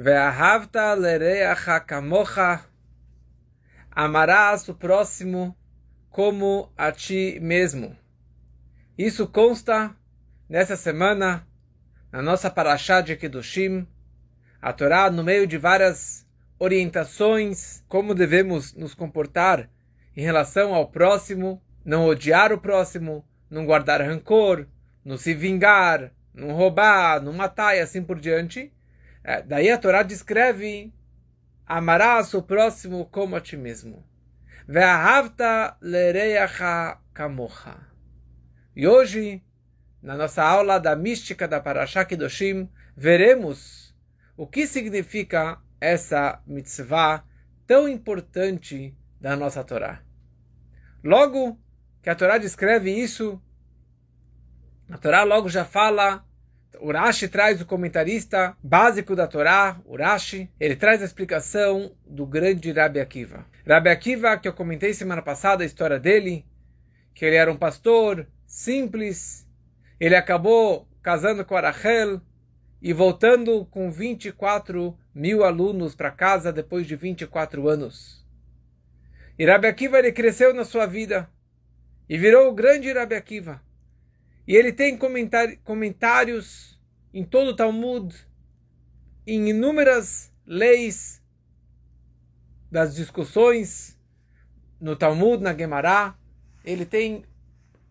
Ve'ahavta lereacha kamocha. Amarás o próximo como a ti mesmo. Isso consta nessa semana, na nossa Parashá de Kedushim, a Torá, no meio de várias orientações, como devemos nos comportar em relação ao próximo, não odiar o próximo, não guardar rancor, não se vingar, não roubar, não matar e assim por diante. É, daí a Torá descreve: amarás o próximo como a ti mesmo. Ve'ahavta lereacha kamocha. E hoje, na nossa aula da mística da Parashá Kedoshim, veremos o que significa essa mitzvah tão importante da nossa Torá. Logo que a Torá descreve isso, a Torá logo já fala, o Rashi traz o comentarista básico da Torá, o Rashi, ele traz a explicação do grande Rabi Akiva. Rabi Akiva, que eu comentei semana passada a história dele, que ele era um pastor simples, ele acabou casando com Arachel e voltando com 24 mil alunos para casa depois de 24 anos. E Rabi Akiva ele cresceu na sua vida e virou o grande Rabi Akiva. E ele tem comentários em todo o Talmud, em inúmeras leis das discussões no Talmud, na Gemara. Ele tem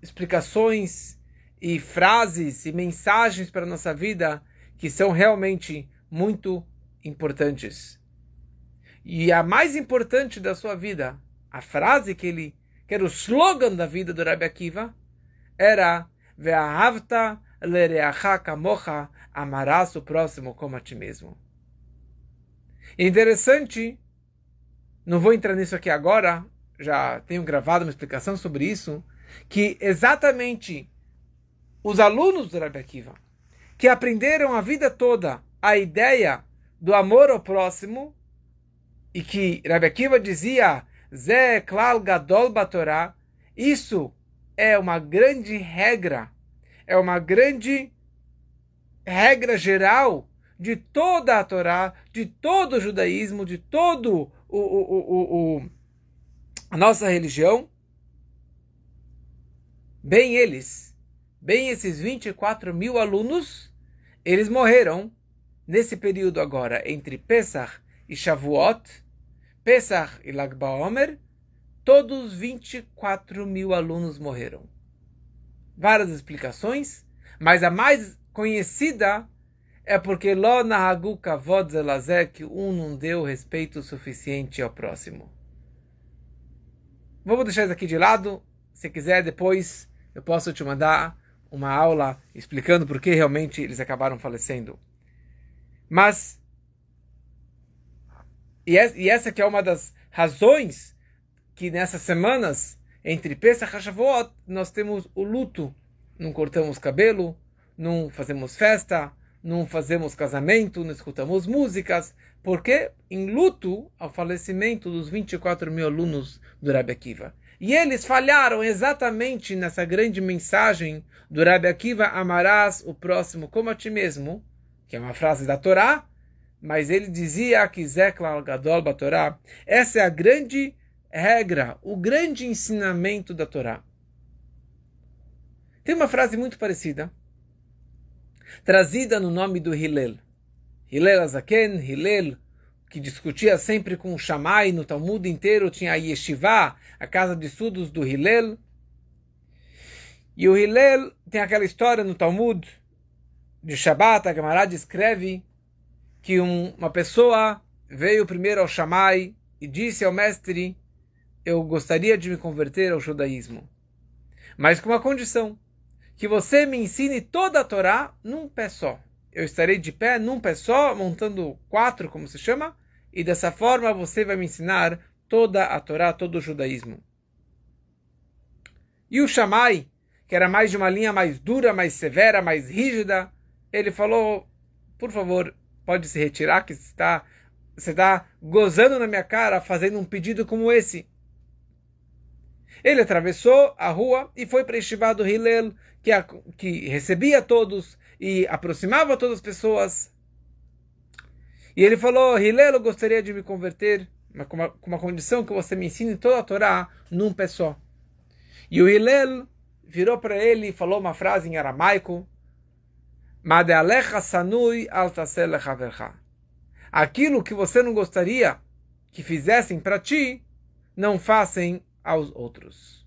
explicações e frases e mensagens para a nossa vida que são realmente muito importantes. E a mais importante da sua vida, a frase que ele, que era o slogan da vida do Rabbi Akiva, era Ve'ahavta lereacha kamocha, amarás o próximo como a ti mesmo. Interessante, não vou entrar nisso aqui agora, já tenho gravado uma explicação sobre isso, que exatamente os alunos do Rabbi Akiva, que aprenderam a vida toda a ideia do amor ao próximo, e que Rabbi Akiva dizia, Zé klal gadol batorá, isso é uma grande regra, é uma grande regra geral de toda a Torá, de todo o judaísmo, de todo o, o, o, a nossa religião. Bem eles, bem esses 24 mil alunos, eles morreram nesse período agora entre Pesach e Shavuot, Pesach e Lag BaOmer, todos 24 mil alunos morreram. Várias explicações, mas a mais conhecida é porque Lo Nahagu Kavod Zelazek, um não deu respeito suficiente ao próximo. Vamos deixar isso aqui de lado. Se quiser, depois eu posso te mandar uma aula explicando por que realmente eles acabaram falecendo. Mas, e essa que é uma das razões que nessas semanas, entre Pesach e Shavuot, nós temos o luto. Não cortamos cabelo, não fazemos festa, não fazemos casamento, não escutamos músicas, porque em luto ao falecimento dos 24 mil alunos do Rabbi Akiva. E eles falharam exatamente nessa grande mensagem do Rabbi Akiva, amarás o próximo como a ti mesmo, que é uma frase da Torá, mas ele dizia que Zekla Gadol Torá, essa é a grande regra, o grande ensinamento da Torá. Tem uma frase muito parecida, trazida no nome do Hillel. Hillel Azaken, Hillel, que discutia sempre com o Shammai no Talmud inteiro, tinha a Yeshiva, a casa de estudos do Hillel. E o Hillel tem aquela história no Talmud de Shabbat, a Gemara descreve que um, uma pessoa veio primeiro ao Shammai e disse ao mestre eu gostaria de me converter ao judaísmo. Mas com uma condição, que você me ensine toda a Torá num pé só. Eu estarei de pé num pé só, montando quatro, como se chama, e dessa forma você vai me ensinar toda a Torá, todo o judaísmo. E o Shammai, que era mais de uma linha mais dura, mais severa, mais rígida, ele falou, por favor, pode se retirar, que está, você está gozando na minha cara fazendo um pedido como esse. Ele atravessou a rua e foi para Yeshiva do Hillel, que, a, que recebia todos e aproximava todas as pessoas. E ele falou, Hillel, eu gostaria de me converter, mas com uma, com uma condição que você me ensine toda a Torá num pé só. E o Hillel virou para ele e falou uma frase em aramaico, sanui Aquilo que você não gostaria que fizessem para ti, não façam aos outros.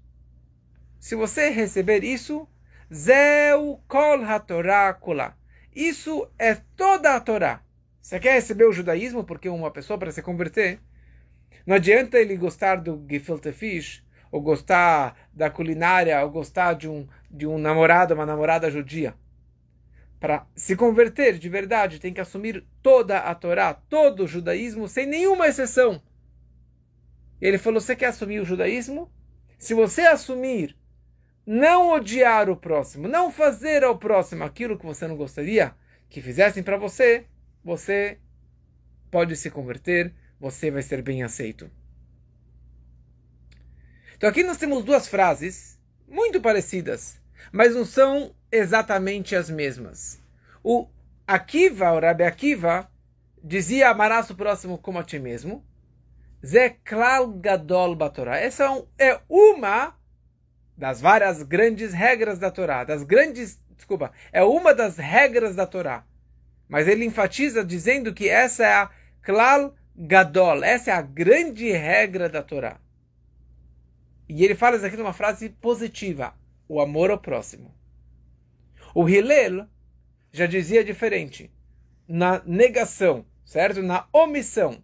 Se você receber isso, Zeu kol hatorá kula. Isso é toda a Torá. Você quer receber o judaísmo porque uma pessoa para se converter, não adianta ele gostar do gefilte fish, ou gostar da culinária, ou gostar de um, de um namorado, uma namorada judia. Para se converter de verdade, tem que assumir toda a Torá, todo o judaísmo, sem nenhuma exceção. Ele falou: Você quer assumir o judaísmo? Se você assumir não odiar o próximo, não fazer ao próximo aquilo que você não gostaria que fizessem para você, você pode se converter, você vai ser bem aceito. Então aqui nós temos duas frases muito parecidas, mas não são exatamente as mesmas. O Akiva, o Rabi Akiva, dizia amarás o próximo como a ti mesmo. Zeklal Gadol Batorá. Essa é uma das várias grandes regras da Torá, das grandes, desculpa, é uma das regras da Torá. Mas ele enfatiza dizendo que essa é a klal gadol, essa é a grande regra da Torá. E ele fala isso aqui numa frase positiva, o amor ao próximo. O Hillel já dizia diferente, na negação, certo? Na omissão.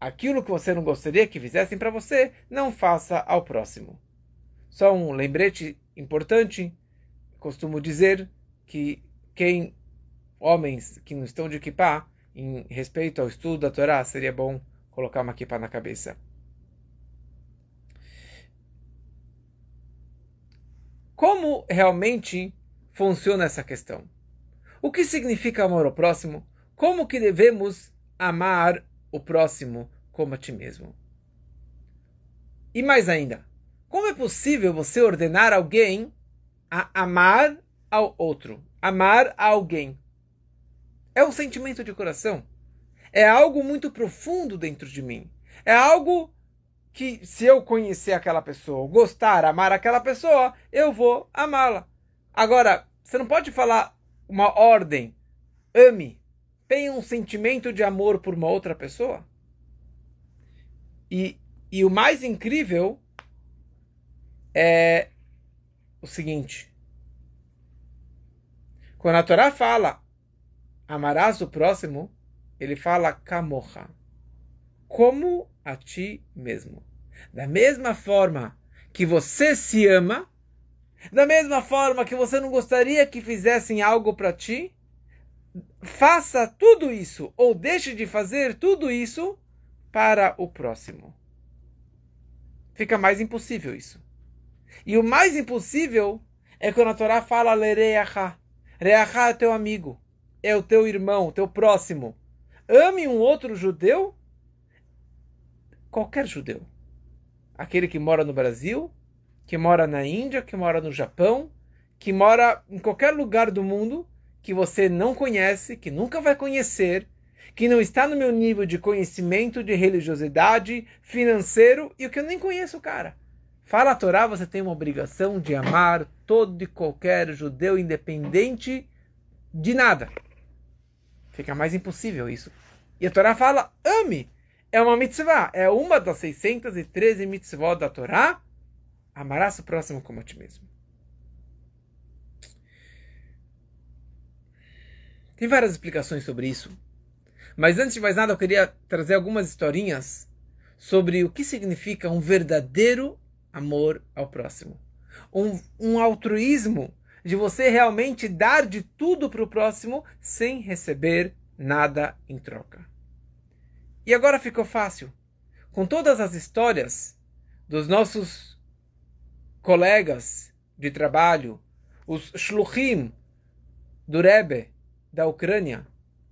Aquilo que você não gostaria que fizessem para você, não faça ao próximo. Só um lembrete importante, costumo dizer que quem, homens que não estão de kippah, em respeito ao estudo da Torá, seria bom colocar uma kippah na cabeça. Como realmente funciona essa questão? O que significa amor ao próximo? Como que devemos amar o próximo como a ti mesmo? E mais ainda, como é possível você ordenar alguém a amar ao outro? Amar a alguém. É um sentimento de coração. É algo muito profundo dentro de mim. É algo que, se eu conhecer aquela pessoa, gostar, amar aquela pessoa, eu vou amá-la. Agora, você não pode falar uma ordem. Ame. Tenha um sentimento de amor por uma outra pessoa. E, e o mais incrível é o seguinte. Quando a Torá fala amarás o próximo, ele fala kamocha, como a ti mesmo. Da mesma forma que você se ama, da mesma forma que você não gostaria que fizessem algo para ti, faça tudo isso ou deixe de fazer tudo isso para o próximo. Fica mais impossível isso. E o mais impossível é quando a Torá fala Lereachá. Reachá é teu amigo, é o teu irmão, teu próximo. Ame um outro judeu, qualquer judeu. Aquele que mora no Brasil, que mora na Índia, que mora no Japão, que mora em qualquer lugar do mundo que você não conhece, que nunca vai conhecer, que não está no meu nível de conhecimento, de religiosidade, financeiro, e o que eu nem conheço cara. Fala a Torá, você tem uma obrigação de amar todo e qualquer judeu, independente de nada. Fica mais impossível isso. E a Torá fala, ame. É uma mitzvah. É uma das 613 mitzvot da Torá. Amarás o próximo como a ti mesmo. Tem várias explicações sobre isso. Mas antes de mais nada, eu queria trazer algumas historinhas sobre o que significa um verdadeiro amor ao próximo. Um, um altruísmo de você realmente dar de tudo para o próximo sem receber nada em troca. E agora ficou fácil. Com todas as histórias dos nossos colegas de trabalho, os shluchim do Rebbe da Ucrânia,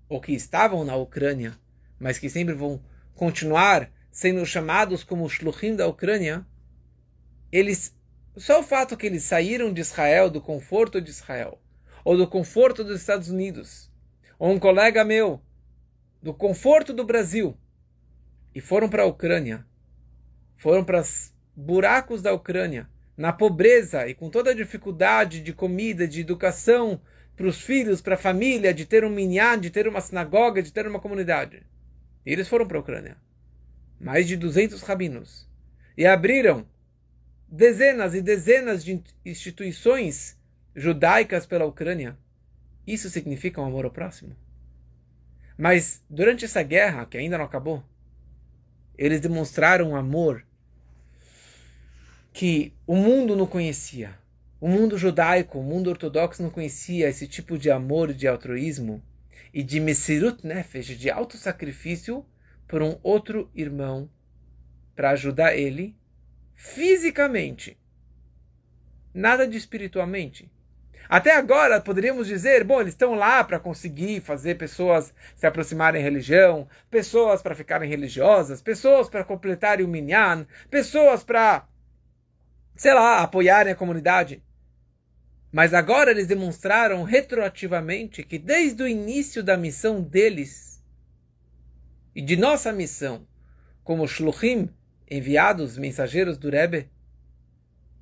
ou que estavam na Ucrânia, mas que sempre vão continuar sendo chamados como shluchim da Ucrânia, eles só o fato que eles saíram de Israel, do conforto de Israel, ou do conforto dos Estados Unidos, ou um colega meu do conforto do Brasil e foram para a Ucrânia, foram para os buracos da Ucrânia, na pobreza e com toda a dificuldade de comida, de educação para os filhos, para a família, de ter um minyan, de ter uma sinagoga, de ter uma comunidade. E eles foram para a Ucrânia. Mais de 200 rabinos. E abriram dezenas e dezenas de instituições judaicas pela Ucrânia. Isso significa um amor ao próximo. Mas durante essa guerra, que ainda não acabou, eles demonstraram um amor que o mundo não conhecia. O mundo judaico, o mundo ortodoxo não conhecia esse tipo de amor, de altruísmo e de mesirut nefesh, de auto-sacrifício por um outro irmão para ajudar ele fisicamente. Nada de espiritualmente. Até agora poderíamos dizer, bom, eles estão lá para conseguir fazer pessoas se aproximarem religião, pessoas para ficarem religiosas, pessoas para completarem o minyan, pessoas para, sei lá, apoiarem a comunidade. Mas agora eles demonstraram retroativamente que desde o início da missão deles e de nossa missão, como shluchim, enviados, mensageiros do Rebbe,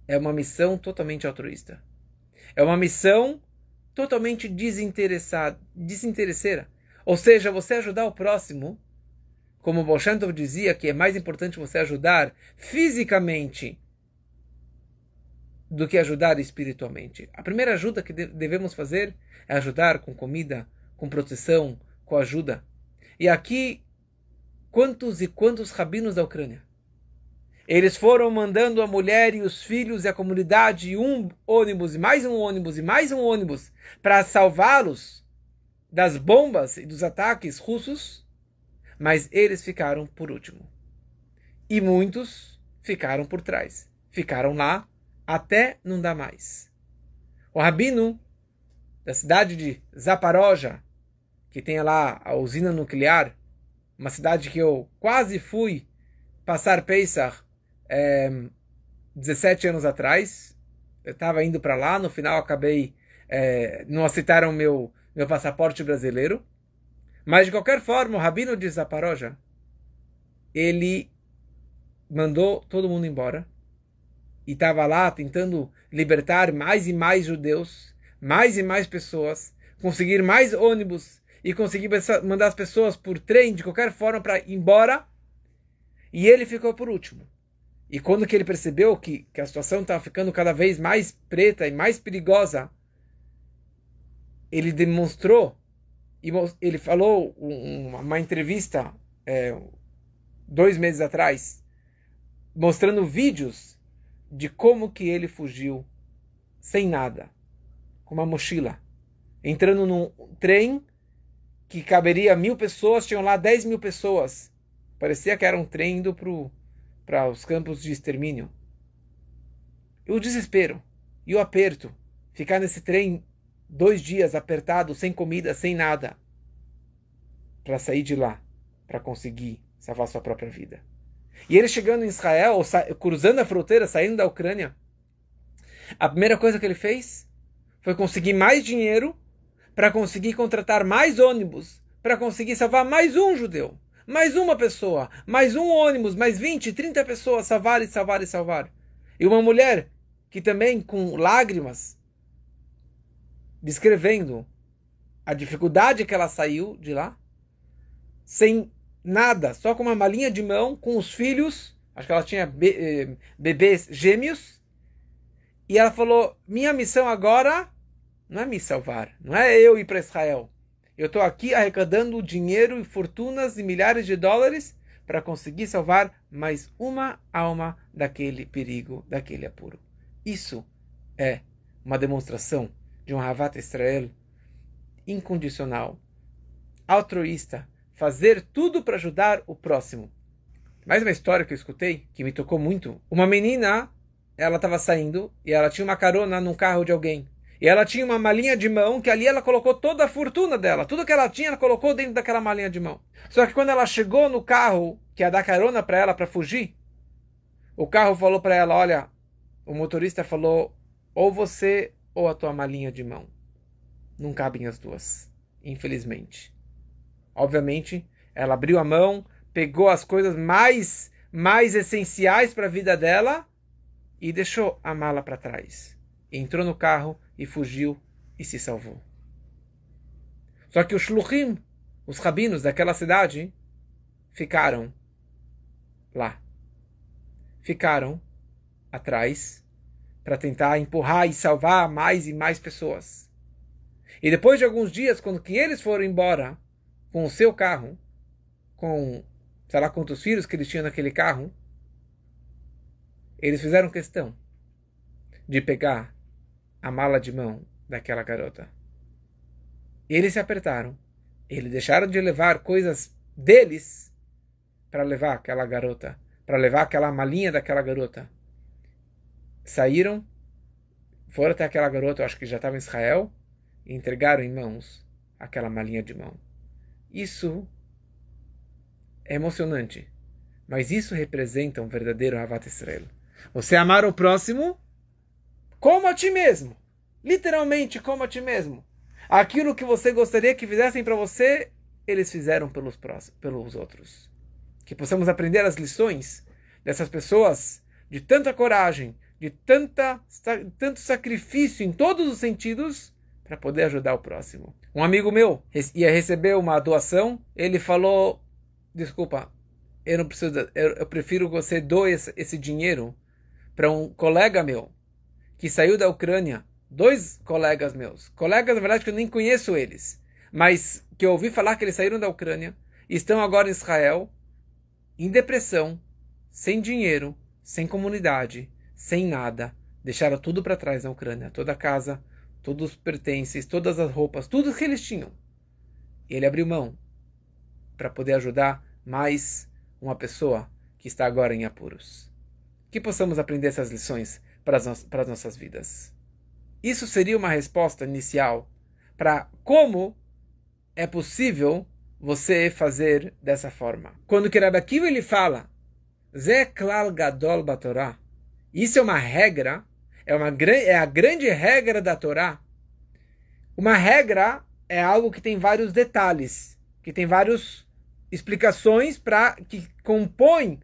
é uma missão totalmente altruísta. É uma missão totalmente desinteressada, desinteresseira. Ou seja, você ajudar o próximo, como Bolshantov dizia, que é mais importante você ajudar fisicamente do que ajudar espiritualmente. A primeira ajuda que devemos fazer é ajudar com comida, com proteção, com ajuda. E aqui, quantos e quantos rabinos da Ucrânia eles foram mandando a mulher e os filhos e a comunidade um ônibus e mais um ônibus e mais um ônibus para salvá-los das bombas e dos ataques russos, mas eles ficaram por último. E muitos ficaram por trás. Ficaram lá até não dar mais. O rabino da cidade de Zaparoja, que tem lá a usina nuclear, uma cidade que eu quase fui passar Pesach é, 17 anos atrás. Eu estava indo para lá, no final acabei. É, não aceitaram meu, meu passaporte brasileiro. Mas de qualquer forma, o Rabino de Zaparoja, ele mandou todo mundo embora e estava lá tentando libertar mais e mais judeus, mais e mais pessoas, conseguir mais ônibus e conseguir mandar as pessoas por trem de qualquer forma para ir embora. E ele ficou por último. E quando que ele percebeu que, que a situação estava ficando cada vez mais preta e mais perigosa, ele demonstrou, ele falou uma, uma entrevista é, dois meses atrás, mostrando vídeos de como que ele fugiu sem nada, com uma mochila, entrando num trem que caberia mil pessoas, tinham lá dez mil pessoas. Parecia que era um trem indo para os campos de extermínio. E o desespero e o aperto, ficar nesse trem dois dias apertado, sem comida, sem nada, para sair de lá, para conseguir salvar sua própria vida. E ele chegando em Israel, cruzando a fronteira, saindo da Ucrânia, a primeira coisa que ele fez foi conseguir mais dinheiro para conseguir contratar mais ônibus, para conseguir salvar mais um judeu mais uma pessoa, mais um ônibus, mais 20, 30 pessoas, salvar e salvar e salvar. E uma mulher que também com lágrimas, descrevendo a dificuldade que ela saiu de lá, sem nada, só com uma malinha de mão, com os filhos, acho que ela tinha be eh, bebês gêmeos, e ela falou: Minha missão agora não é me salvar, não é eu ir para Israel. Eu estou aqui arrecadando dinheiro e fortunas e milhares de dólares para conseguir salvar mais uma alma daquele perigo, daquele apuro. Isso é uma demonstração de um Havat Israel incondicional, altruísta, fazer tudo para ajudar o próximo. Mais uma história que eu escutei que me tocou muito. Uma menina, ela estava saindo e ela tinha uma carona num carro de alguém. E ela tinha uma malinha de mão que ali ela colocou toda a fortuna dela. Tudo que ela tinha, ela colocou dentro daquela malinha de mão. Só que quando ela chegou no carro, que ia dar carona para ela para fugir, o carro falou para ela: Olha, o motorista falou, ou você ou a tua malinha de mão. Não cabem as duas, infelizmente. Obviamente Ela abriu a mão, pegou as coisas mais, mais essenciais para a vida dela e deixou a mala para trás. Entrou no carro e fugiu e se salvou. Só que os shluchim, os rabinos daquela cidade, ficaram lá. Ficaram atrás para tentar empurrar e salvar mais e mais pessoas. E depois de alguns dias, quando que eles foram embora com o seu carro, com sei lá quantos filhos que eles tinham naquele carro, eles fizeram questão de pegar a mala de mão daquela garota. Eles se apertaram. Eles deixaram de levar coisas deles para levar aquela garota, para levar aquela malinha daquela garota. Saíram, foram até aquela garota, eu acho que já estava em Israel, e entregaram em mãos aquela malinha de mão. Isso é emocionante, mas isso representa um verdadeiro Havat Israel. Você amar o próximo como a ti mesmo. Literalmente como a ti mesmo. Aquilo que você gostaria que fizessem para você, eles fizeram pelos, próximos, pelos outros. Que possamos aprender as lições dessas pessoas de tanta coragem, de tanta, tanto sacrifício em todos os sentidos para poder ajudar o próximo. Um amigo meu ia receber uma doação, ele falou: Desculpa, eu não preciso, eu, eu prefiro que você doe esse, esse dinheiro para um colega meu que saiu da Ucrânia dois colegas meus, colegas na verdade que eu nem conheço eles, mas que eu ouvi falar que eles saíram da Ucrânia estão agora em Israel, em depressão, sem dinheiro, sem comunidade, sem nada, deixaram tudo para trás na Ucrânia, toda a casa, todos os pertences, todas as roupas, tudo que eles tinham. E ele abriu mão para poder ajudar mais uma pessoa que está agora em apuros. Que possamos aprender essas lições para as, no para as nossas vidas. Isso seria uma resposta inicial para como é possível você fazer dessa forma. Quando que Rabbi Akiva ele fala, Zé klal gadol batorá, isso é uma regra, é, uma, é a grande regra da Torá. Uma regra é algo que tem vários detalhes, que tem várias explicações para que compõem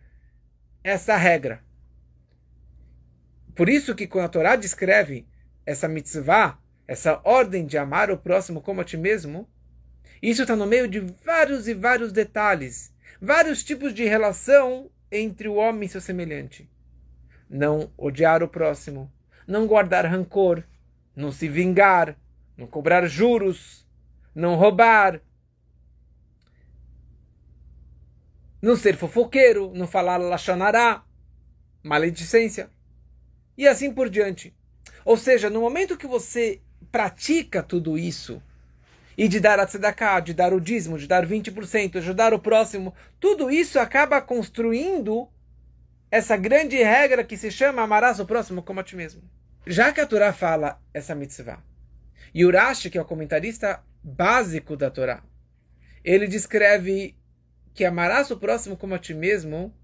essa regra. Por isso que quando a Torá descreve essa mitzvah, essa ordem de amar o próximo como a ti mesmo, isso está no meio de vários e vários detalhes, vários tipos de relação entre o homem e seu semelhante. Não odiar o próximo, não guardar rancor, não se vingar, não cobrar juros, não roubar, não ser fofoqueiro, não falar lachonará, maledicência, e assim por diante. Ou seja, no momento que você pratica tudo isso, e de dar a tzedakah, de dar o dízimo, de dar 20%, ajudar o próximo, tudo isso acaba construindo essa grande regra que se chama amarás o próximo como a ti mesmo. Já que a Torá fala essa mitzvah, e Urashi, que é o comentarista básico da Torá, ele descreve que amarás o próximo como a ti mesmo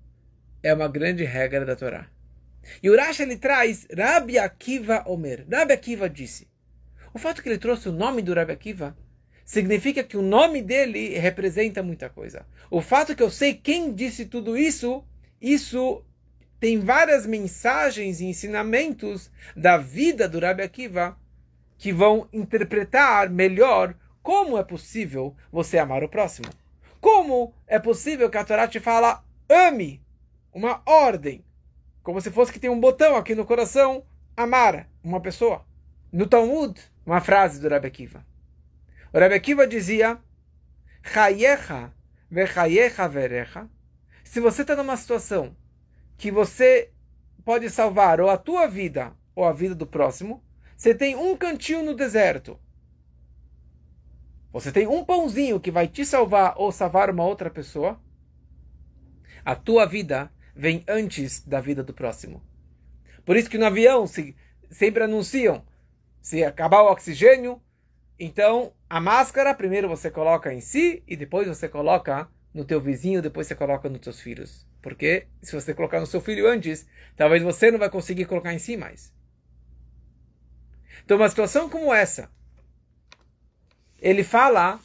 é uma grande regra da Torá. E o Rashi ele traz Rabi Akiva Omer. Rabi Akiva disse. O fato que ele trouxe o nome do Rabi Akiva significa que o nome dele representa muita coisa. O fato que eu sei quem disse tudo isso, isso tem várias mensagens e ensinamentos da vida do Rabi Akiva que vão interpretar melhor como é possível você amar o próximo. Como é possível que a Torá te fala ame, uma ordem, como se fosse que tem um botão aqui no coração, amar uma pessoa. No Talmud, uma frase do Rebbe Akiva. O Rebbe Akiva dizia, Chayecha vechayecha verecha. Se você está numa situação que você pode salvar ou a tua vida ou a vida do próximo, você tem um cantinho no deserto. Você tem um pãozinho que vai te salvar ou salvar uma outra pessoa. A tua vida vem antes da vida do próximo. Por isso que no avião se, sempre anunciam, se acabar o oxigênio, então a máscara primeiro você coloca em si e depois você coloca no teu vizinho, depois você coloca nos teus filhos. Porque se você colocar no seu filho antes, talvez você não vai conseguir colocar em si mais. Então uma situação como essa, ele fala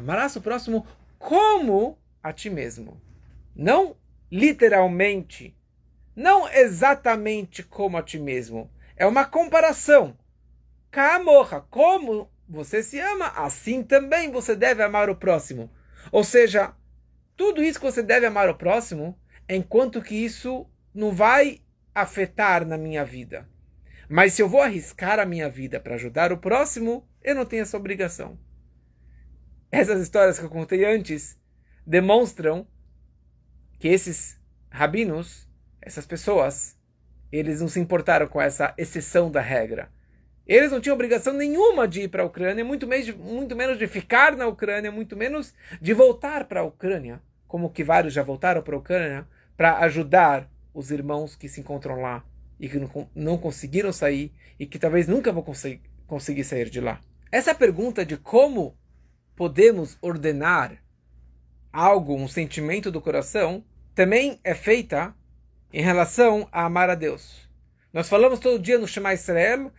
Amarás o próximo como a ti mesmo. Não literalmente. Não exatamente como a ti mesmo. É uma comparação. Kamorra, como você se ama, assim também você deve amar o próximo. Ou seja, tudo isso que você deve amar o próximo, enquanto que isso não vai afetar na minha vida. Mas se eu vou arriscar a minha vida para ajudar o próximo, eu não tenho essa obrigação. Essas histórias que eu contei antes demonstram que esses rabinos, essas pessoas, eles não se importaram com essa exceção da regra. Eles não tinham obrigação nenhuma de ir para a Ucrânia, muito, menos, muito menos de ficar na Ucrânia, muito menos de voltar para a Ucrânia, como que vários já voltaram para a Ucrânia, para ajudar os irmãos que se encontram lá e que não, conseguiram sair e que talvez nunca vão conseguir sair de lá. Essa pergunta de como podemos ordenar algo, um sentimento do coração, também é feita em relação a amar a Deus. Nós falamos todo dia no Shema Israel,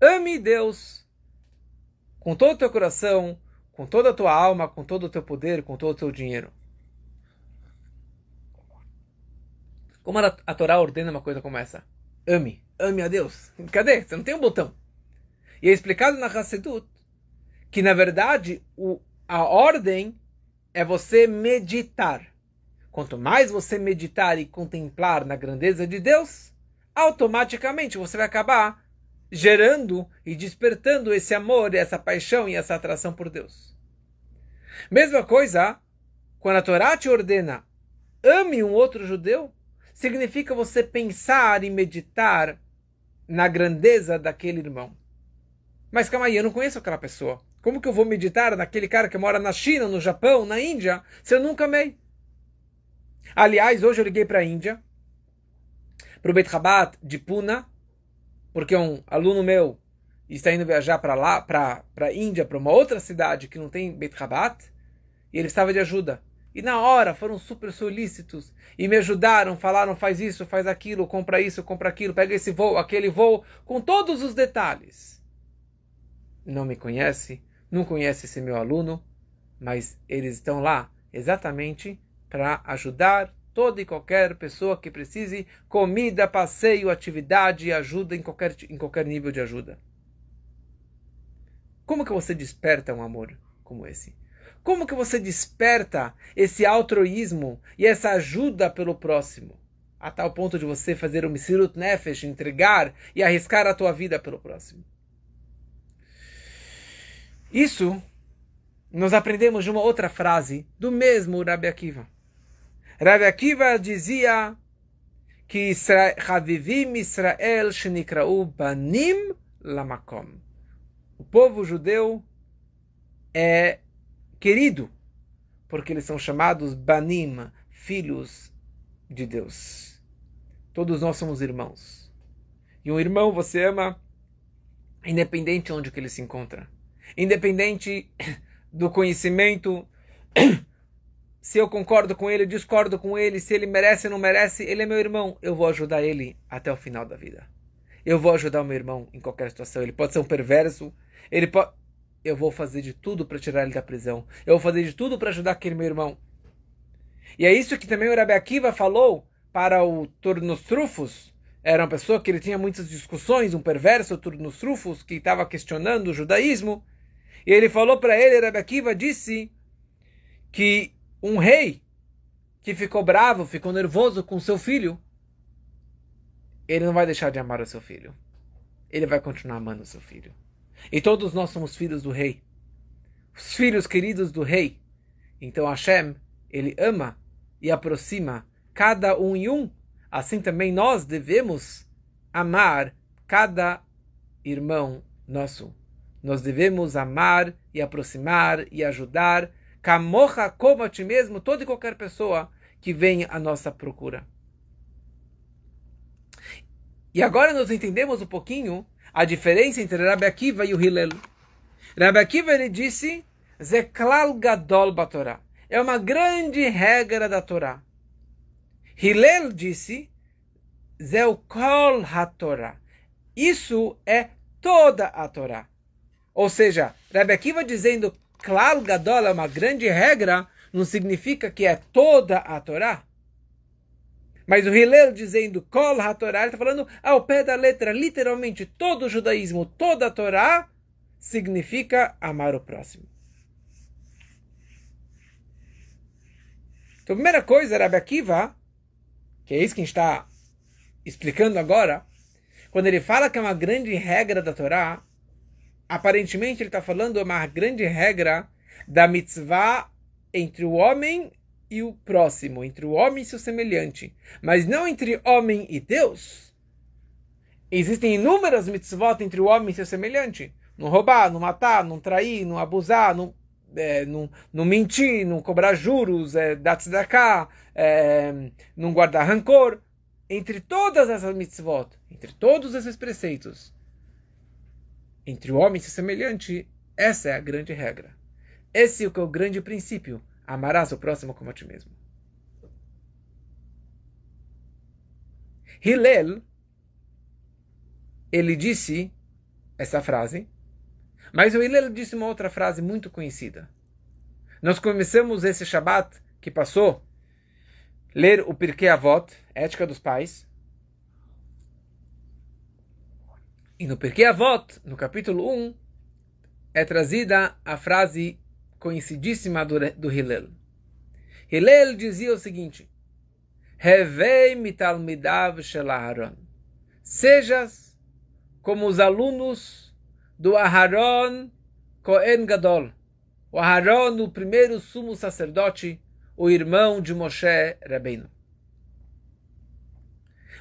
Ame Deus com todo o teu coração, com toda a tua alma, com todo o teu poder, com todo o teu dinheiro. Como a, a Torá ordena uma coisa como essa? Ame, ame a Deus. Cadê? Você não tem um botão. E é explicado na Hassedut que, na verdade, o, a ordem é você meditar. Quanto mais você meditar e contemplar na grandeza de Deus, automaticamente você vai acabar gerando e despertando esse amor, essa paixão e essa atração por Deus. Mesma coisa, quando a Torá te ordena ame um outro judeu, significa você pensar e meditar na grandeza daquele irmão. Mas calma aí, eu não conheço aquela pessoa. Como que eu vou meditar naquele cara que mora na China, no Japão, na Índia, se eu nunca amei? Aliás, hoje eu liguei para a Índia, para o Beit Rabat de Puna, porque um aluno meu está indo viajar para lá, para a Índia, para uma outra cidade que não tem Beit Rabat, e ele estava de ajuda. E na hora foram super solícitos e me ajudaram, falaram faz isso, faz aquilo, compra isso, compra aquilo, pega esse voo, aquele voo, com todos os detalhes. Não me conhece, não conhece esse meu aluno, mas eles estão lá exatamente para ajudar toda e qualquer pessoa que precise comida, passeio, atividade, ajuda em qualquer, em qualquer nível de ajuda. Como que você desperta um amor como esse? Como que você desperta esse altruísmo e essa ajuda pelo próximo? A tal ponto de você fazer o Misirut Nefesh, entregar e arriscar a tua vida pelo próximo. Isso nós aprendemos de uma outra frase do mesmo Rabbi Akiva. Rav Akiva dizia que Havivim Israel Shenikrau Banim Lamakom. O povo judeu é querido porque eles são chamados Banim, filhos de Deus. Todos nós somos irmãos. E um irmão você ama independente de onde que ele se encontra. Independente do conhecimento se eu concordo com ele, discordo com ele, se ele merece ou não merece, ele é meu irmão. Eu vou ajudar ele até o final da vida. Eu vou ajudar o meu irmão em qualquer situação. Ele pode ser um perverso, ele pode. Eu vou fazer de tudo para tirar ele da prisão. Eu vou fazer de tudo para ajudar aquele meu irmão. E é isso que também o Rabi Akiva falou para o Turnos Trufos. Era uma pessoa que ele tinha muitas discussões, um perverso Turnos Trufos, que estava questionando o judaísmo. E ele falou para ele, Rabi Akiva disse que um rei que ficou bravo, ficou nervoso com seu filho, ele não vai deixar de amar o seu filho. Ele vai continuar amando o seu filho. E todos nós somos filhos do rei. Os filhos queridos do rei. Então Hashem, ele ama e aproxima cada um e um. Assim também nós devemos amar cada irmão nosso. Nós devemos amar e aproximar e ajudar Camocha como a ti mesmo, toda e qualquer pessoa que vem à nossa procura. E agora nós entendemos um pouquinho a diferença entre Rabbi Akiva e o Hillel. Rabbi Akiva ele disse, Zeklal Gadol Batorá. É uma grande regra da Torá. Hillel disse, Zeukol HaTorá. Isso é toda a Torá. Ou seja, Rebbe Akiva dizendo Klal Gadol é uma grande regra, não significa que é toda a Torá. Mas o Hillel dizendo Kol HaTorah, ele está falando ao pé da letra, literalmente todo o judaísmo, toda a Torá, significa amar o próximo. Então, a primeira coisa, Rabbi Akiva, que é isso que a gente está explicando agora, quando ele fala que é uma grande regra da Torá, aparentemente ele está falando uma grande regra da mitzvah entre o homem e o próximo, entre o homem e seu semelhante, mas não entre homem e Deus. Existem inúmeras mitzvot entre o homem e seu semelhante. Não roubar, não matar, não trair, não abusar, não é, não, não mentir, não cobrar juros, é, dar tzedakah, é, não guardar rancor. Entre todas essas mitzvot, entre todos esses preceitos, entre o homem e seu semelhante, essa é a grande regra. Esse é o é grande princípio. Amarás o próximo como a ti mesmo. Hillel, ele disse essa frase mas o Hillel disse uma outra frase muito conhecida. Nós começamos esse Shabat que passou, ler o Pirkei Avot, Ética dos Pais. E no Pirkei Avot, no capítulo 1, é trazida a frase conhecidíssima do, do Hillel. Hillel dizia o seguinte: Revei mitalmidav shel Sejas como os alunos do Aharon Cohen Gadol. O Aharon, o primeiro sumo sacerdote, o irmão de Moshe Rabbeinu.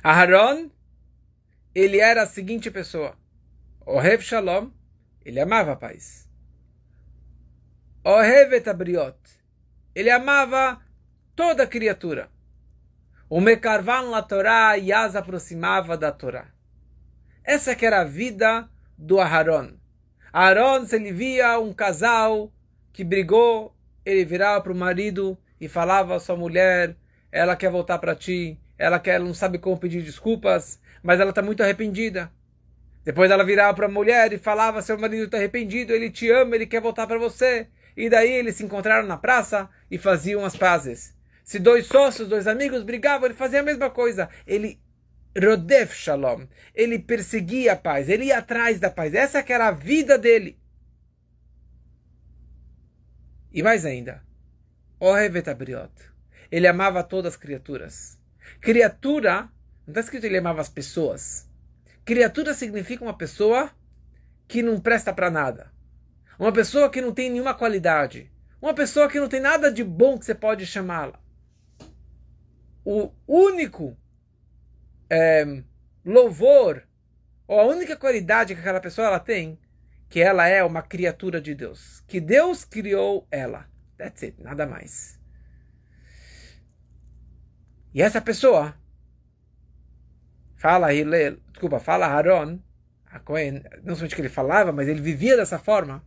Aharon, ele era a seguinte pessoa. Ohev Shalom, ele amava a paz. Ohev et ele amava toda criatura. O Mekarvan la Torá e as aproximava da Torá. Essa que era a vida do Aharon. Aharon, se ele via um casal que brigou, ele virava para o marido e falava à sua mulher, ela quer voltar para ti, ela quer, ela não sabe como pedir desculpas, mas ela está muito arrependida. Depois ela virava para a mulher e falava, seu marido está arrependido, ele te ama, ele quer voltar para você. E daí eles se encontraram na praça e faziam as pazes. Se dois sócios, dois amigos brigavam, ele fazia a mesma coisa. Ele Rodef Shalom. Ele perseguia a paz, ele ia atrás da paz. Essa que era a vida dele. E mais ainda, Ohevet Abriot. Ele amava todas as criaturas. Criatura, não está escrito ele amava as pessoas. Criatura significa uma pessoa que não presta para nada. Uma pessoa que não tem nenhuma qualidade. Uma pessoa que não tem nada de bom que você pode chamá-la. O único é, louvor, ou a única qualidade que aquela pessoa ela tem, que ela é uma criatura de Deus. Que Deus criou ela. That's it, nada mais. E essa pessoa, fala Hillel, desculpa, fala Cohen, não somente que ele falava, mas ele vivia dessa forma,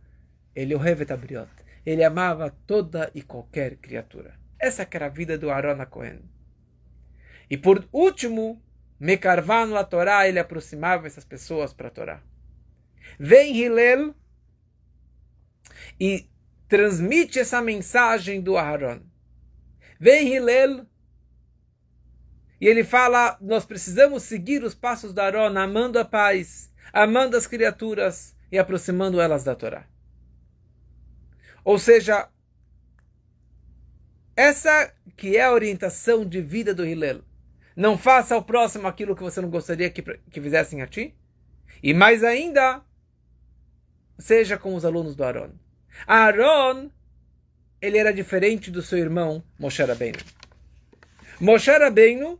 ele o Revetabriot. Ele amava toda e qualquer criatura. Essa era a vida do Aaron a Cohen. E por último, Mekarvan la Torá, ele aproximava essas pessoas para a Torá. Vem Hillel e transmite essa mensagem do Aharon. Vem Hillel e ele fala: nós precisamos seguir os passos do Aharon, amando a paz, amando as criaturas e aproximando elas da Torá. Ou seja, essa que é a orientação de vida do Hillel. Não faça ao próximo aquilo que você não gostaria que, que fizessem a ti. E mais ainda, seja como os alunos do Aaron. Aaron, ele era diferente do seu irmão Moshe Rabbeinu. Moshe Rabbeinu,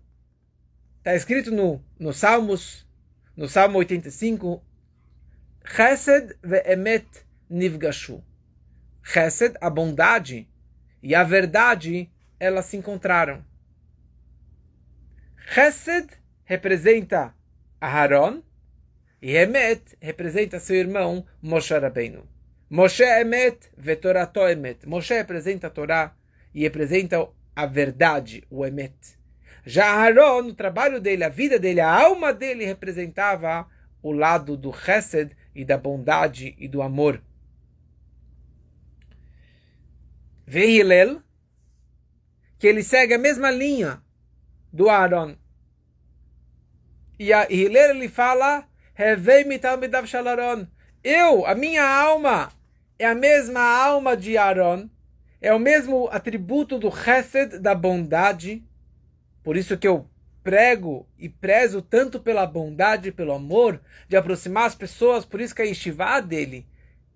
está escrito no, no Salmos, no Salmo 85, Chesed ve'emet nivgashu. Chesed, a bondade, e a verdade, elas se encontraram. Chesed representa Aharon e Emet representa seu irmão Moshe Rabbeinu. Moshe Emet vetorato Emet. Moshe representa a Torá e representa a verdade, o Emet. Já Aharon, o trabalho dele, a vida dele, a alma dele representava o lado do Chesed e da bondade e do amor. Vê Hillel, que ele segue a mesma linha do Aaron. E a Hillel ele fala, eu, a minha alma, é a mesma alma de Aaron, é o mesmo atributo do Chesed, da bondade. Por isso que eu prego e prezo tanto pela bondade, pelo amor, de aproximar as pessoas. Por isso que a Yeshiva dele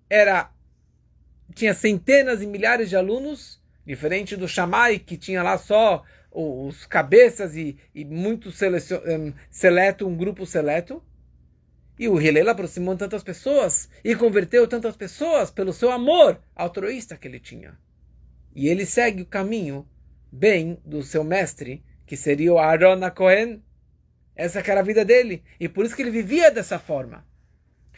era tinha centenas e milhares de alunos, diferente do Shammai, que tinha lá só os cabeças e, e muito um, seleto, um grupo seleto. E o Hillel aproximou tantas pessoas e converteu tantas pessoas pelo seu amor altruísta que ele tinha. E ele segue o caminho bem do seu mestre, que seria o Aaron Cohen. Essa era a vida dele. E por isso que ele vivia dessa forma.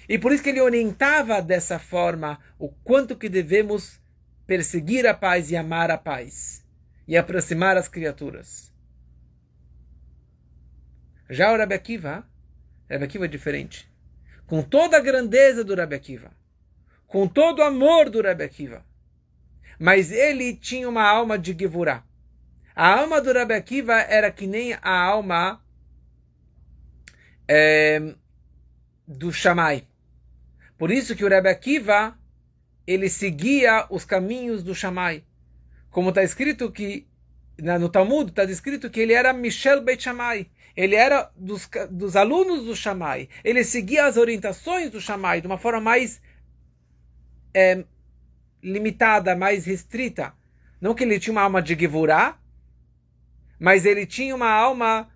E por isso que ele orientava dessa forma o quanto que devemos perseguir a paz e amar a paz. E aproximar as criaturas. Já o Rabbi Akiva Rebbe Akiva é diferente. Com toda a grandeza do Rebbe Akiva, com todo o amor do Rebbe Akiva, mas ele tinha uma alma de Gevurah. A alma do Rebbe Akiva era que nem a alma é, do Shammai. Por isso que o Rebbe Akiva ele seguia os caminhos do Shammai. Como está escrito que no Talmud está escrito que ele era Michel Beit Shammai. Ele era dos, dos alunos do Shammai. Ele seguia as orientações do Shammai de uma forma mais é, limitada, mais restrita. Não que ele tinha uma alma de Gevurah, mas ele tinha uma alma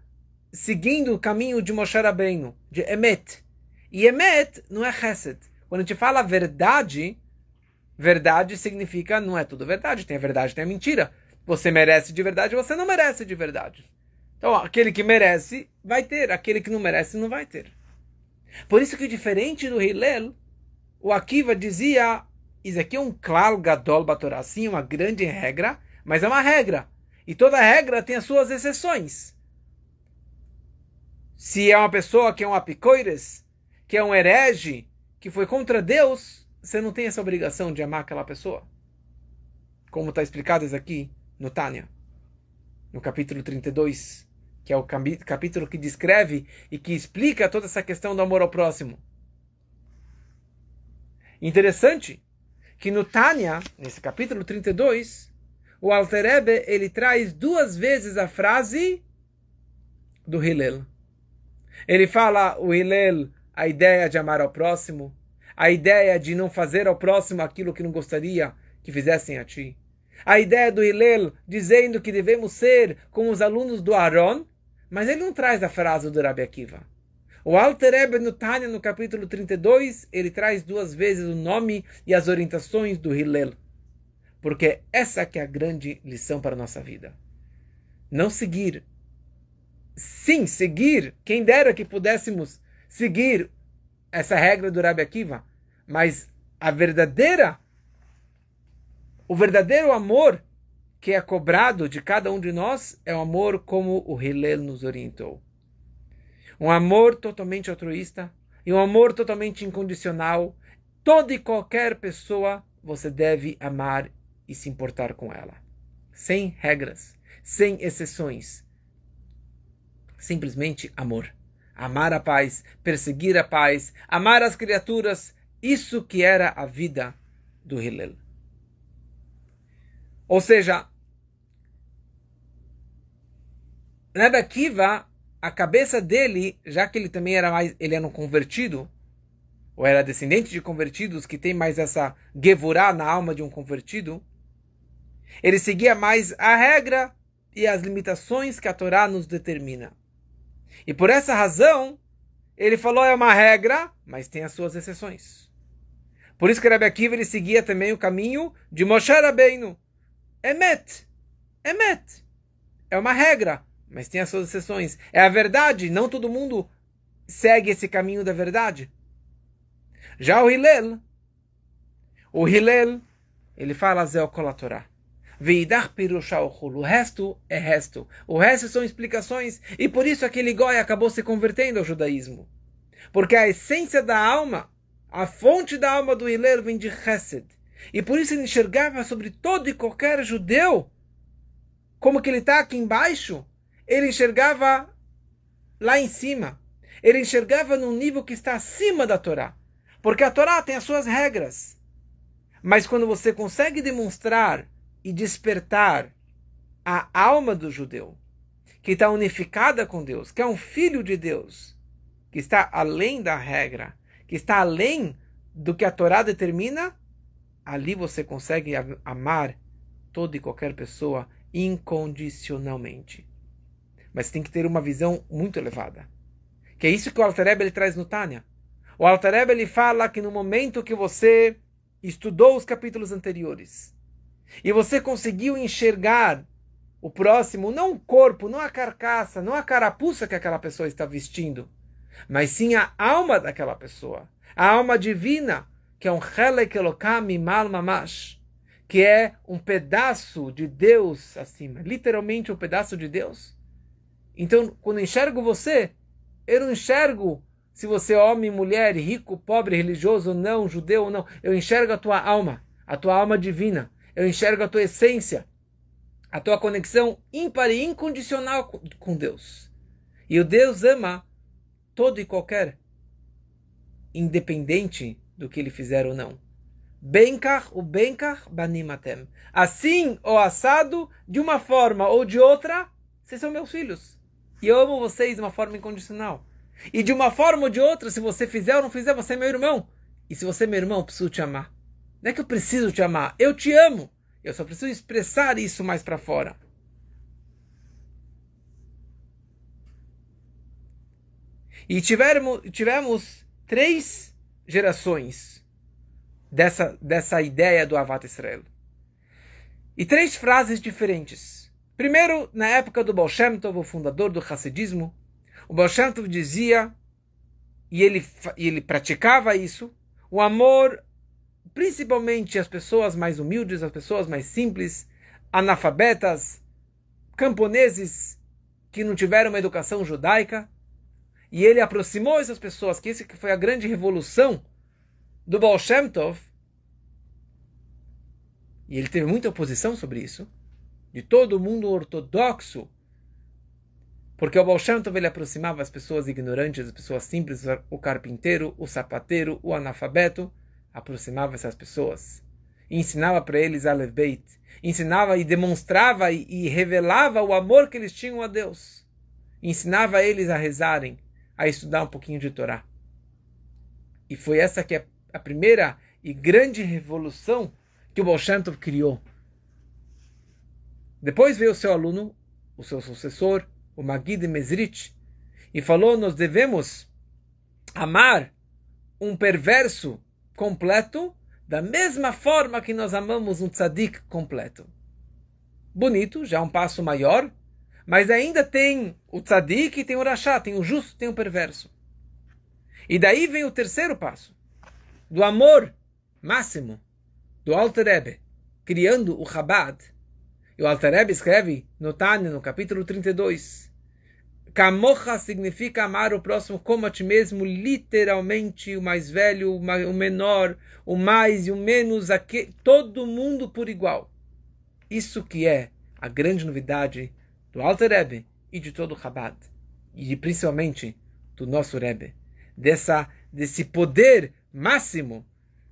seguindo o caminho de Moshe Rabbeinu, de Emet. E Emet não é Chesed. Quando a gente fala verdade, verdade significa não é tudo verdade. Tem a verdade, tem a mentira. Você merece de verdade, você não merece de verdade. Então, aquele que merece vai ter, aquele que não merece não vai ter. Por isso que diferente do Hillel, o Akiva dizia, isso aqui é um claro gadol batorá, sim, uma grande regra, mas é uma regra. E toda regra tem as suas exceções. Se é uma pessoa que é um apicoires, que é um herege, que foi contra Deus, você não tem essa obrigação de amar aquela pessoa. Como está explicado aqui no Tânia, no capítulo 32 que é o capítulo que descreve e que explica toda essa questão do amor ao próximo. Interessante que no Tânia, nesse capítulo 32, o Alter Ebe, ele traz duas vezes a frase do Hillel. Ele fala o Hillel, a ideia de amar ao próximo, a ideia de não fazer ao próximo aquilo que não gostaria que fizessem a ti. A ideia do Hillel dizendo que devemos ser como os alunos do Aaron, mas ele não traz a frase do Rabi Akiva. O Alter Rebbe no Tânia, no capítulo 32, ele traz duas vezes o nome e as orientações do Hillel. Porque essa que é a grande lição para a nossa vida. Não seguir. Sim, seguir. Quem dera que pudéssemos seguir essa regra do Rabi Akiva. Mas a verdadeira, o verdadeiro amor que é cobrado de cada um de nós é o amor como o Hillel nos orientou. Um amor totalmente altruísta e um amor totalmente incondicional. Toda e qualquer pessoa você deve amar e se importar com ela. Sem regras, sem exceções. Simplesmente amor. Amar a paz, perseguir a paz, amar as criaturas. Isso que era a vida do Hillel. Ou seja, Rebbe a cabeça dele, já que ele também era mais, ele era um convertido, ou era descendente de convertidos, que tem mais essa gevurá na alma de um convertido, ele seguia mais a regra e as limitações que a Torá nos determina. E por essa razão, ele falou é uma regra, mas tem as suas exceções. Por isso que Rebbe Akiva ele seguia também o caminho de Moshe Rabbeinu. Emet. Emet. É uma regra, mas tem as suas exceções. É a verdade, não todo mundo segue esse caminho da verdade. Já o Hillel, o Hillel, ele fala Zé Torá. Veidar O resto é resto. O resto são explicações. E por isso aquele goi acabou se convertendo ao judaísmo. Porque a essência da alma, A fonte da alma do Hillel vem de Chesed. E por isso ele enxergava sobre todo e qualquer judeu, como que ele está aqui embaixo, ele enxergava lá em cima. Ele enxergava num nível que está acima da Torá. Porque a Torá tem as suas regras. Mas quando você consegue demonstrar e despertar a alma do judeu, que está unificada com Deus, que é um filho de Deus, que está além da regra, que está além do que a Torá determina, ali você consegue amar toda e qualquer pessoa incondicionalmente. Mas tem que ter uma visão muito elevada. Que é isso que o Altareb ele traz no Tânia. O Altareb ele fala que no momento que você estudou os capítulos anteriores e você conseguiu enxergar o próximo, não o corpo, não a carcaça, não a carapuça que aquela pessoa está vestindo, mas sim a alma daquela pessoa, a alma divina, que é um Helek Elokam Mamash, que é um pedaço de Deus acima, literalmente um pedaço de Deus. Então, quando enxergo você, eu não enxergo se você é homem, mulher, rico, pobre, religioso ou não, judeu ou não. Eu enxergo a tua alma, a tua alma divina. Eu enxergo a tua essência, a tua conexão ímpar e incondicional com Deus. E o Deus ama todo e qualquer, independente do que ele fizer ou não. Benkar o benkar banimatem. Assim ou assado, de uma forma ou de outra, vocês são meus filhos. E eu amo vocês de uma forma incondicional. E de uma forma ou de outra, se você fizer ou não fizer, você é meu irmão. E se você é meu irmão, eu preciso te amar. Não é que eu preciso te amar, eu te amo. Eu só preciso expressar isso mais para fora. E tivemos, tivemos três gerações dessa, dessa ideia do Avat Israel. E três frases diferentes. Primeiro, na época do Baal Shem Tov, o fundador do Hassidismo, o Baal Shem Tov dizia, e ele, e ele praticava isso, o amor principalmente as pessoas mais humildes, as pessoas mais simples, analfabetas, camponeses que não tiveram uma educação judaica, e ele aproximou essas pessoas, que esse que foi a grande revolução do Baal Shem Tov, e ele teve muita oposição sobre isso, de todo mundo ortodoxo, porque o Baal Shem Tov ele aproximava as pessoas ignorantes, as pessoas simples, o carpinteiro, o sapateiro, o analfabeto, aproximava essas pessoas, ensinava para eles a Beit, ensinava e demonstrava e, e revelava o amor que eles tinham a Deus, ensinava eles a rezarem, a estudar um pouquinho de Torá. E foi essa que é a primeira e grande revolução que o Baal Shem Tov criou. Depois veio o seu aluno, o seu sucessor, o Magid Mesrich, e falou: Nós devemos amar um perverso completo, da mesma forma que nós amamos um tzadik completo. Bonito, já é um passo maior, mas ainda tem o tzadik, tem o rachá, tem o justo, tem o perverso. E daí vem o terceiro passo, do amor máximo do Alter Rebbe, criando o Chabad. E o Alter Rebbe escreve no Tânia, no capítulo 32, Kamocha significa amar o próximo como a ti mesmo, literalmente o mais velho, o menor, o mais e o menos, aqui, todo mundo por igual. Isso que é a grande novidade do Alter Rebbe e de todo o Chabad, e principalmente do nosso Rebbe, dessa, desse poder máximo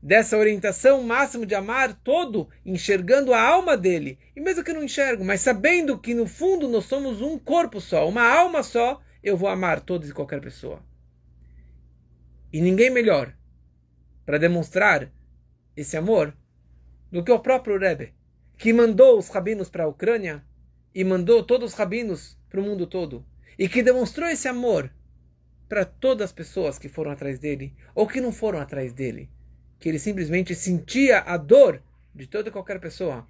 dessa orientação máxima de amar todo, enxergando a alma dele. E mesmo que não enxergo, mas sabendo que no fundo nós somos um corpo só, uma alma só, eu vou amar todos e qualquer pessoa. E ninguém melhor para demonstrar esse amor do que o próprio Rebbe, que mandou os rabinos para a Ucrânia e mandou todos os rabinos para o mundo todo, e que demonstrou esse amor para todas as pessoas que foram atrás dele ou que não foram atrás dele que ele simplesmente sentia a dor de toda qualquer pessoa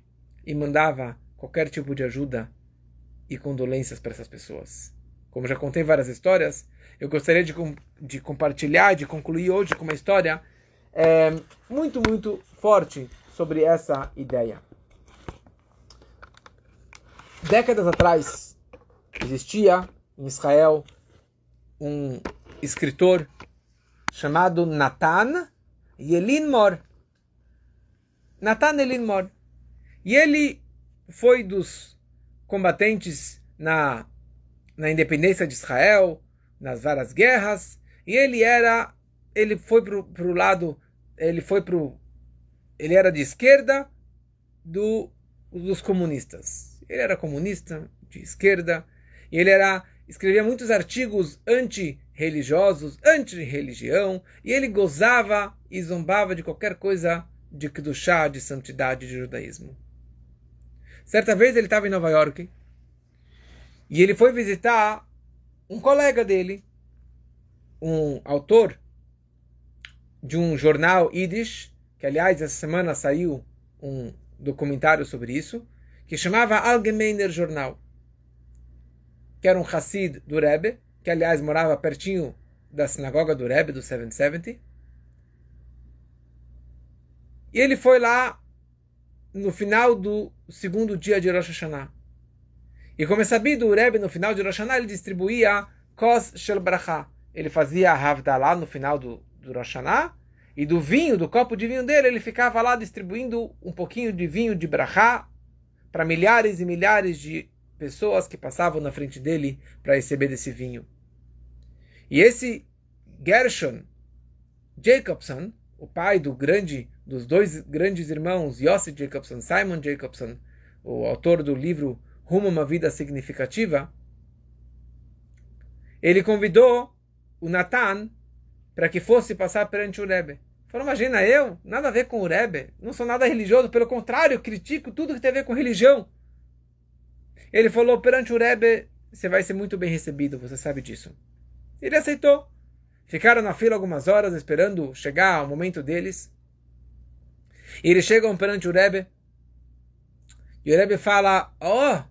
e mandava qualquer tipo de ajuda e condolências para essas pessoas. Como já contei várias histórias, eu gostaria de, de compartilhar, de concluir hoje com uma história é, muito, muito forte sobre essa ideia. Décadas atrás, existia em Israel um escritor chamado Natan Yelinmor. Natan Elinmor. E ele foi dos combatentes na, na independência de Israel, nas várias guerras, e ele era, ele foi para o lado, ele foi para ele era de esquerda do, dos comunistas. Ele era comunista, de esquerda, e ele era escrevia muitos artigos anti-religiosos, anti-religião, e ele gozava e zombava de qualquer coisa de Kedushá, de santidade de judaísmo. Certa vez ele estava em Nova York e ele foi visitar um colega dele, um autor de um jornal Yiddish, que aliás essa semana saiu um documentário sobre isso, que chamava Allgemeiner Jornal que era um Hassid do Rebbe, que aliás morava pertinho da sinagoga do Rebbe, do 770. E ele foi lá no final do segundo dia de Rosh Hashanah. E como é sabido, o Rebbe no final de Rosh Hashanah ele distribuía Kos Shel Bracha. Ele fazia Havdalah no final do, do Rosh Hashanah, e do vinho, do copo de vinho dele, ele ficava lá distribuindo um pouquinho de vinho de Bracha para milhares e milhares de pessoas que passavam na frente dele para receber desse vinho. E esse Gershon Jacobson, o pai do grande dos dois grandes irmãos, Yossi Jacobson, Simon Jacobson, o autor do livro Rumo a uma Vida Significativa, ele convidou o Natan para que fosse passar perante o Rebbe. Falou, imagina eu, nada a ver com o Rebbe, não sou nada religioso, pelo contrário, critico tudo que tem a ver com religião. Ele falou perante o Rebbe, você vai ser muito bem recebido, você sabe disso. Ele aceitou. Ficaram na fila algumas horas esperando chegar o momento deles. E eles chegam perante o Rebbe. E o Rebbe fala: Oh,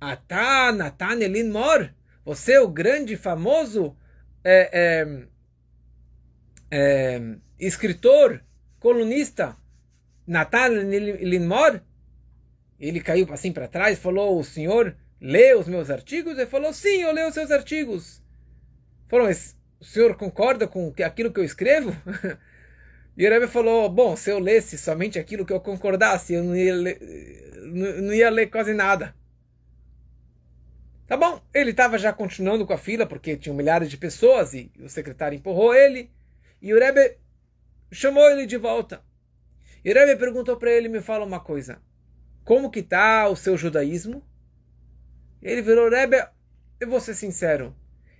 Atan, Atan Elin Mor, você é o grande, famoso é, é, é, escritor, colunista, Natan Elin Mor? Ele caiu assim para trás falou: O senhor lê os meus artigos? Ele falou: Sim, eu leio os seus artigos. Falou: Mas o senhor concorda com aquilo que eu escrevo? E o Rebbe falou: Bom, se eu lesse somente aquilo que eu concordasse, eu não ia ler, não ia ler quase nada. Tá bom, ele estava já continuando com a fila, porque tinham milhares de pessoas e o secretário empurrou ele. E o Rebbe chamou ele de volta. E o Rebbe perguntou para ele: Me fala uma coisa como que está o seu judaísmo? Ele virou, Rebbe, eu vou ser sincero,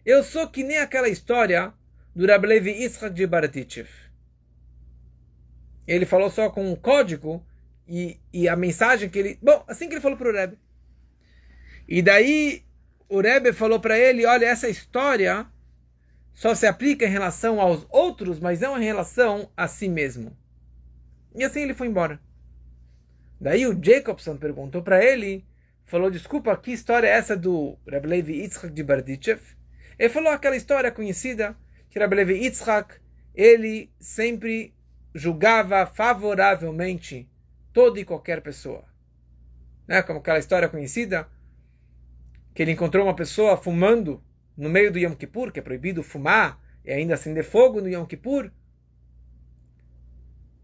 eu sou que nem aquela história do Rabbi Levi de Baratichev. Ele falou só com um código e, e a mensagem que ele... Bom, assim que ele falou para o Rebbe. E daí o Rebbe falou para ele, olha, essa história só se aplica em relação aos outros, mas não em relação a si mesmo. E assim ele foi embora. Daí o Jacobson perguntou para ele, falou, desculpa, que história é essa do Rabbi Levi Yitzhak de Bardichev? Ele falou aquela história conhecida que Rabbi Levi Yitzhak, ele sempre julgava favoravelmente toda e qualquer pessoa. Né? Como aquela história conhecida, que ele encontrou uma pessoa fumando no meio do Yom Kippur, que é proibido fumar e ainda acender fogo no Yom Kippur.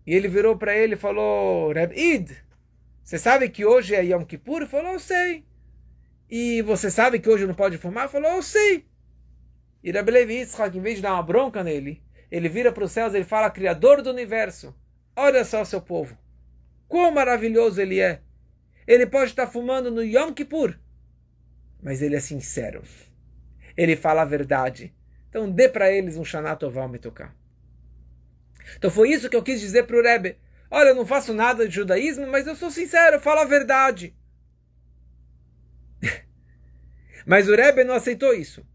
E ele virou para ele e falou, Reb Id, você sabe que hoje é Yom Kippur? Falou, eu sei. E você sabe que hoje não pode fumar? Falou, eu sei. E Rabbi Levi Yitzhak, em vez de dar uma bronca nele, ele vira para os céus e ele fala, Criador do Universo, olha só seu povo. Quão maravilhoso ele é. Ele pode estar fumando no Yom Kippur, mas ele é sincero. Ele fala a verdade. Então dê para eles um Shana Tová me tocar. Então foi isso que eu quis dizer para o Rebbe. Olha, eu não faço nada de judaísmo, mas eu sou sincero, eu falo a verdade. mas o Rebbe não aceitou isso.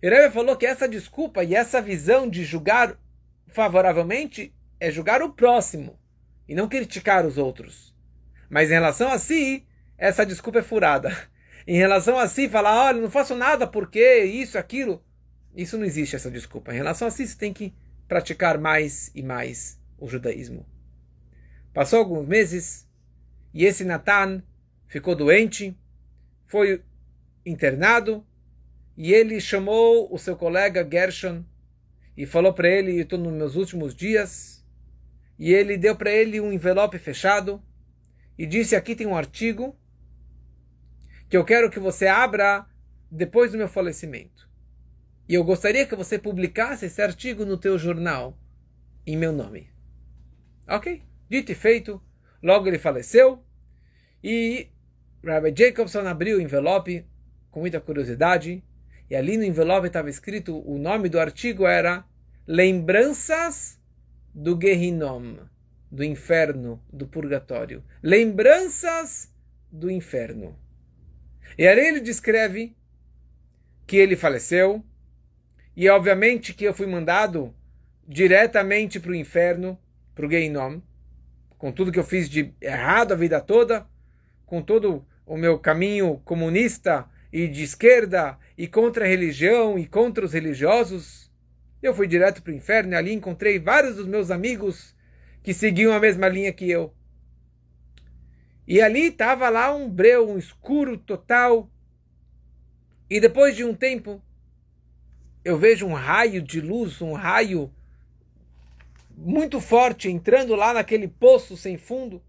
O Rebbe falou que essa desculpa e essa visão de julgar favoravelmente é julgar o próximo e não criticar os outros. Mas em relação a si, essa desculpa é furada. Em relação a si, falar, olha, não faço nada porque isso, aquilo. Isso não existe, essa desculpa. Em relação a si, você tem que praticar mais e mais o judaísmo. Passou alguns meses e esse Natan ficou doente, foi internado e ele chamou o seu colega Gershon e falou para ele: Estou nos meus últimos dias e ele deu para ele um envelope fechado e disse: Aqui tem um artigo que eu quero que você abra depois do meu falecimento. E eu gostaria que você publicasse esse artigo no teu jornal em meu nome. Ok? Dito e feito, logo ele faleceu e Rabbi Jacobson abriu o envelope com muita curiosidade e ali no envelope estava escrito o nome do artigo era Lembranças do Gehinom, do inferno, do purgatório. Lembranças do inferno. E ali ele descreve que ele faleceu, e obviamente que eu fui mandado diretamente para o inferno, para o Geinom, com tudo que eu fiz de errado a vida toda, com todo o meu caminho comunista e de esquerda, e contra a religião e contra os religiosos. Eu fui direto para o inferno e ali encontrei vários dos meus amigos que seguiam a mesma linha que eu. E ali estava lá um breu, um escuro total. E depois de um tempo, eu vejo um raio de luz, um raio muito forte entrando lá naquele poço sem fundo.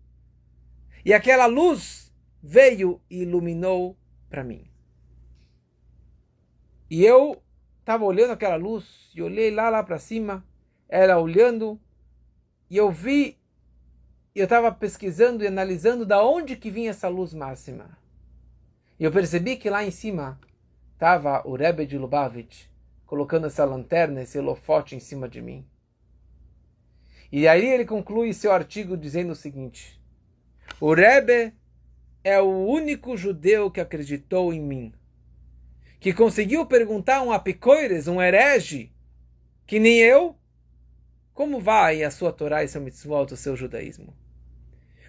E aquela luz veio e iluminou para mim. E eu estava olhando aquela luz e olhei lá lá para cima, ela olhando e eu vi eu estava pesquisando e analisando da onde que vinha essa luz máxima. E eu percebi que lá em cima estava o Rebbe de Lubavitch colocando essa lanterna, esse holofote em cima de mim. E aí ele conclui seu artigo dizendo o seguinte: O Rebbe é o único judeu que acreditou em mim, que conseguiu perguntar a um apicoires, um herege, que nem eu, como vai a sua Torá e seu mitzvot, o seu judaísmo?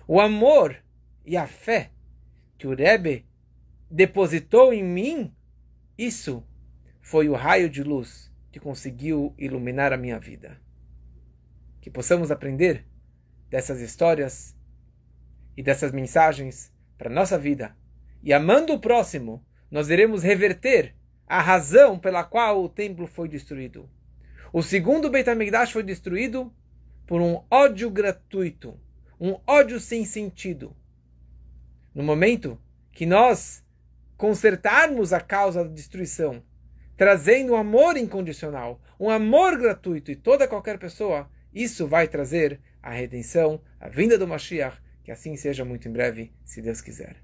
O amor e a fé que o Rebbe depositou em mim, isso foi o raio de luz que conseguiu iluminar a minha vida. Que possamos aprender dessas histórias e dessas mensagens para nossa vida. E amando o próximo, nós iremos reverter a razão pela qual o templo foi destruído. O segundo Beit HaMikdash foi destruído por um ódio gratuito, um ódio sem sentido. No momento que nós consertarmos a causa da destruição trazendo um amor incondicional, um amor gratuito e toda qualquer pessoa, isso vai trazer a redenção, a vinda do Mashiach, que assim seja muito em breve, se Deus quiser.